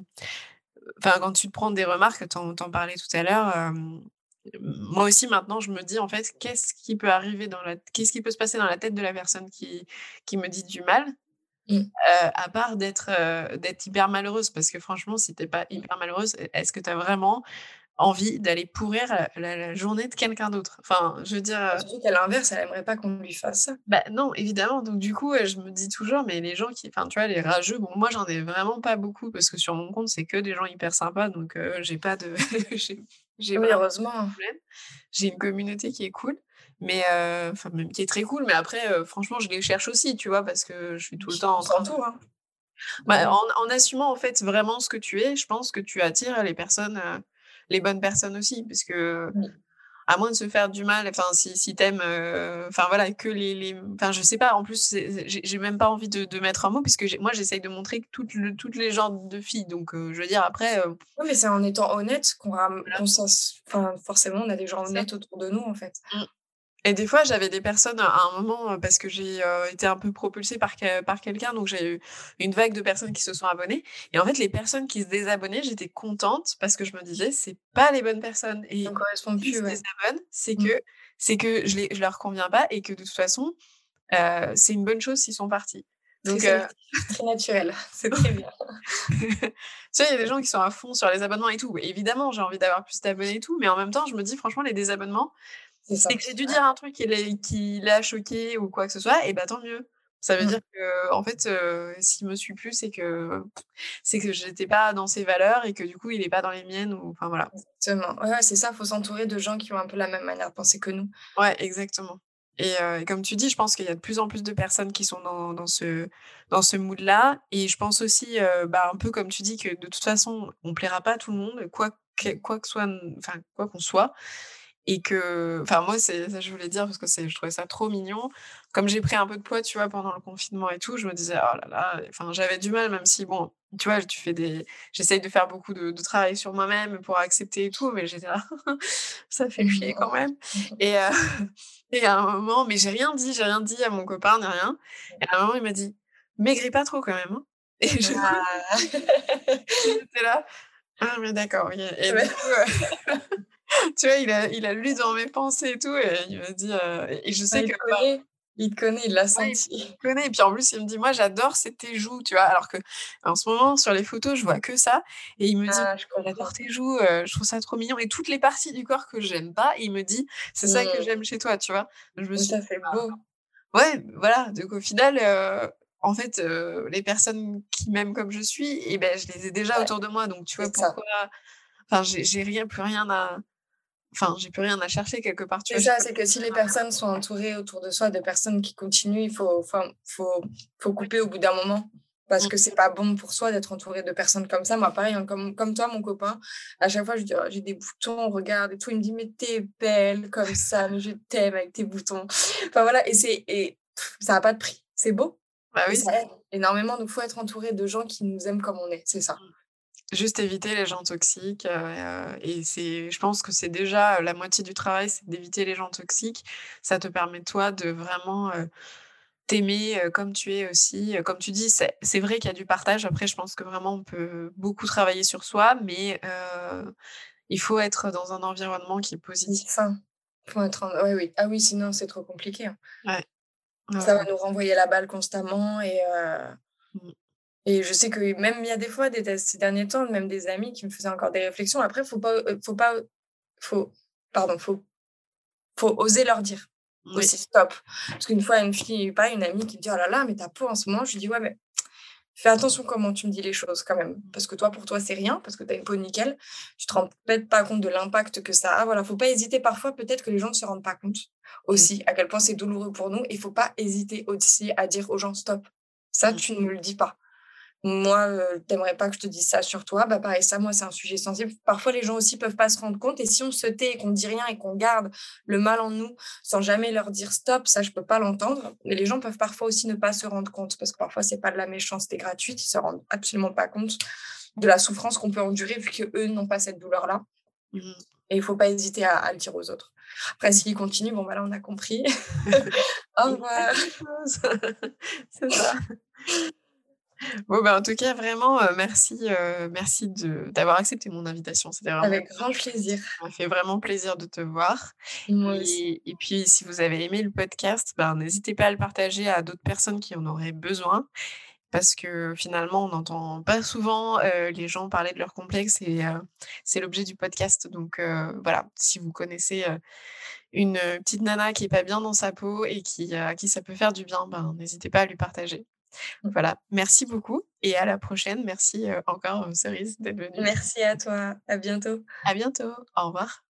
enfin quand tu te prends des remarques, tu en, parlais tout à l'heure, moi aussi maintenant je me dis en fait qu'est-ce qui peut arriver dans la qu'est-ce qui peut se passer dans la tête de la personne qui qui me dit du mal mmh. à part d'être d'être hyper malheureuse? Parce que franchement si t'es pas hyper malheureuse est-ce que tu as vraiment envie d'aller pourrir la, journée de quelqu'un d'autre. Enfin, je veux dire. Bah, surtout qu'à l'inverse, elle aimerait pas qu'on lui fasse ça. Bah non, évidemment. Donc du coup, je me dis toujours, mais les gens qui, enfin, tu vois, les rageux. Bon, moi, j'en ai vraiment pas beaucoup parce que sur mon compte, c'est que des gens hyper sympas, donc j'ai pas de, j'ai oui, heureusement. J'ai une communauté qui est cool. Mais enfin, même qui est très cool, mais après, franchement, je les cherche aussi, tu vois, parce que je suis tout le temps en train de. Hein. Bah, en, en, assumant en fait vraiment ce que tu es, je pense que tu attires les personnes les bonnes personnes aussi, parce que à moins de se faire du mal, enfin si, si t'aimes, euh, enfin voilà, que les, les, enfin je sais pas, en plus j'ai même pas envie de, de, mettre un mot, puisque moi j'essaye de montrer toutes, toutes les genres de filles, donc euh, je veux dire après. Euh oui, mais c'est en étant honnête qu'on, enfin forcément on a des gens honnêtes autour de nous en fait. Mmh. Et des fois, j'avais des personnes à un moment, parce que j'ai été un peu propulsée par, par quelqu'un, donc j'ai eu une vague de personnes qui se sont abonnées. Et en fait, les personnes qui se désabonnaient, j'étais contente parce que je me disais, c'est pas les bonnes personnes. Et ils correspondent plus. se désabonnent, c'est mmh. que, c'est que je, les, je leur conviens pas et que de toute façon, c'est une bonne chose s'ils sont partis. Donc, c'est très naturel, c'est très bien. tu sais, il y a des gens qui sont à fond sur les abonnements et tout. évidemment, j'ai envie d'avoir plus d'abonnés et tout, mais en même temps, je me dis, franchement, les désabonnements, c'est que j'ai dû dire un truc qui l'a choqué ou quoi que ce soit, et bah tant mieux. Ça veut mmh. dire que, en fait, s'il me suit plus, c'est que c'est que j'étais pas dans ses valeurs et que du coup, il est pas dans les miennes. Ou, enfin voilà. Exactement. Ouais, c'est ça. Il faut s'entourer de gens qui ont un peu la même manière de penser que nous. Ouais, exactement. Et, comme tu dis, je pense qu'il y a de plus en plus de personnes qui sont dans, dans ce, dans ce mood-là. Et je pense aussi, bah, un peu comme tu dis, que de toute façon, on plaira pas à tout le monde, quoi quoi que soit, enfin quoi qu'on soit et que enfin moi c'est ça je voulais dire parce que c'est je trouvais ça trop mignon. Comme j'ai pris un peu de poids tu vois pendant le confinement et tout je me disais oh là là enfin j'avais du mal même si bon tu vois tu fais des j'essaye de faire beaucoup de, travail sur moi-même pour accepter et tout mais j'étais là ça fait chier quand même. Et euh, et à un moment mais j'ai rien dit j'ai rien dit à mon copain ni rien. Et à un moment il m'a dit maigris pas trop quand même hein. et je ah. j'étais là ah mais d'accord et, du coup, tu vois, il a, il a lu dans mes pensées et tout, et il m'a dit, euh, et je sais que. Il connaît, il connaît, il l'a senti. il connaît, et puis en plus, il me dit, moi, j'adore, c'est tes joues, tu vois, alors que en ce moment, sur les photos, je vois que ça, et il me dit, ah, j'adore tes joues, euh, je trouve ça trop mignon, et toutes les parties du corps que j'aime pas, il me dit, c'est ça que mmh. j'aime chez toi, tu vois. Je me suis ça fait «Ah, beau. Ouais, voilà, donc au final. Euh, en fait, les personnes qui m'aiment comme je suis, et eh ben, je les ai déjà autour de moi. Donc, tu vois, pourquoi. Enfin, j'ai rien, plus rien à, Enfin, j'ai plus rien à chercher quelque part. C'est ça, c'est que si les personnes sont entourées autour de soi de personnes qui continuent, il faut, faut, faut, faut couper au bout d'un moment. Parce mmh. que c'est pas bon pour soi d'être entouré de personnes comme ça. Moi, pareil, hein, comme, comme toi, mon copain, à chaque fois, je dis, oh, j'ai des boutons, regarde et tout. Il me dit, mais t'es belle comme ça, mais je t'aime avec tes boutons. Enfin voilà, et, c'est, et ça n'a pas de prix. C'est beau. Bah oui. Ça aide énormément. Donc, il faut être entouré de gens qui nous aiment comme on est. C'est ça. Mmh. Juste éviter les gens toxiques. et c'est, je pense que c'est déjà la moitié du travail, c'est d'éviter les gens toxiques. Ça te permet, toi, de vraiment t'aimer comme tu es aussi. Comme tu dis, c'est vrai qu'il y a du partage. Après, je pense que vraiment, on peut beaucoup travailler sur soi, mais il faut être dans un environnement qui est positif. Faut être oui. Ah oui, sinon, c'est trop compliqué. Hein. Ouais. Ça va nous renvoyer la balle constamment et. Mmh. Et je sais que même il y a des fois, des, ces derniers temps, même des amis qui me faisaient encore des réflexions. Après, faut pas, faut pas, faut, pardon, faut, faut oser leur dire aussi stop. Parce qu'une fois, une fille, pas une amie qui me dit oh là là, mais ta peau en ce moment, je lui dis ouais, mais fais attention comment tu me dis les choses quand même. Parce que toi, pour toi, c'est rien, parce que tu as une peau nickel. Tu te rends peut-être pas compte de l'impact que ça a. Voilà, faut pas hésiter. Parfois, peut-être que les gens ne se rendent pas compte aussi à quel point c'est douloureux pour nous. Il faut pas hésiter aussi à dire aux gens stop. Ça, tu ne le dis pas moi, euh, t'aimerais pas que je te dise ça sur toi, bah pareil, ça, moi, c'est un sujet sensible. Parfois, les gens aussi peuvent pas se rendre compte. Et si on se tait et qu'on dit rien et qu'on garde le mal en nous sans jamais leur dire stop, ça, je peux pas l'entendre. Mais les gens peuvent parfois aussi ne pas se rendre compte parce que parfois, c'est pas de la méchanceté gratuite. Ils se rendent absolument pas compte de la souffrance qu'on peut endurer vu qu'eux n'ont pas cette douleur-là. Mmh. Et il faut pas hésiter à, le dire aux autres. Après, s'ils continuent, bon, voilà, on a compris. Au revoir. c'est ça. Bon, bah, en tout cas, vraiment, euh, merci, euh, merci d'avoir accepté mon invitation. C'était Avec grand plaisir. Ça m'a fait vraiment plaisir de te voir. Moi et, aussi. et puis, si vous avez aimé le podcast, ben, n'hésitez pas à le partager à d'autres personnes qui en auraient besoin. Parce que finalement, on n'entend pas souvent euh, les gens parler de leurs complexes et c'est l'objet du podcast. Donc voilà, si vous connaissez une petite nana qui est pas bien dans sa peau et qui, à qui ça peut faire du bien, ben, n'hésitez pas à lui partager. Voilà, merci beaucoup et à la prochaine. Merci encore, Cerise, d'être venue. Merci à toi. À bientôt. À bientôt. Au revoir.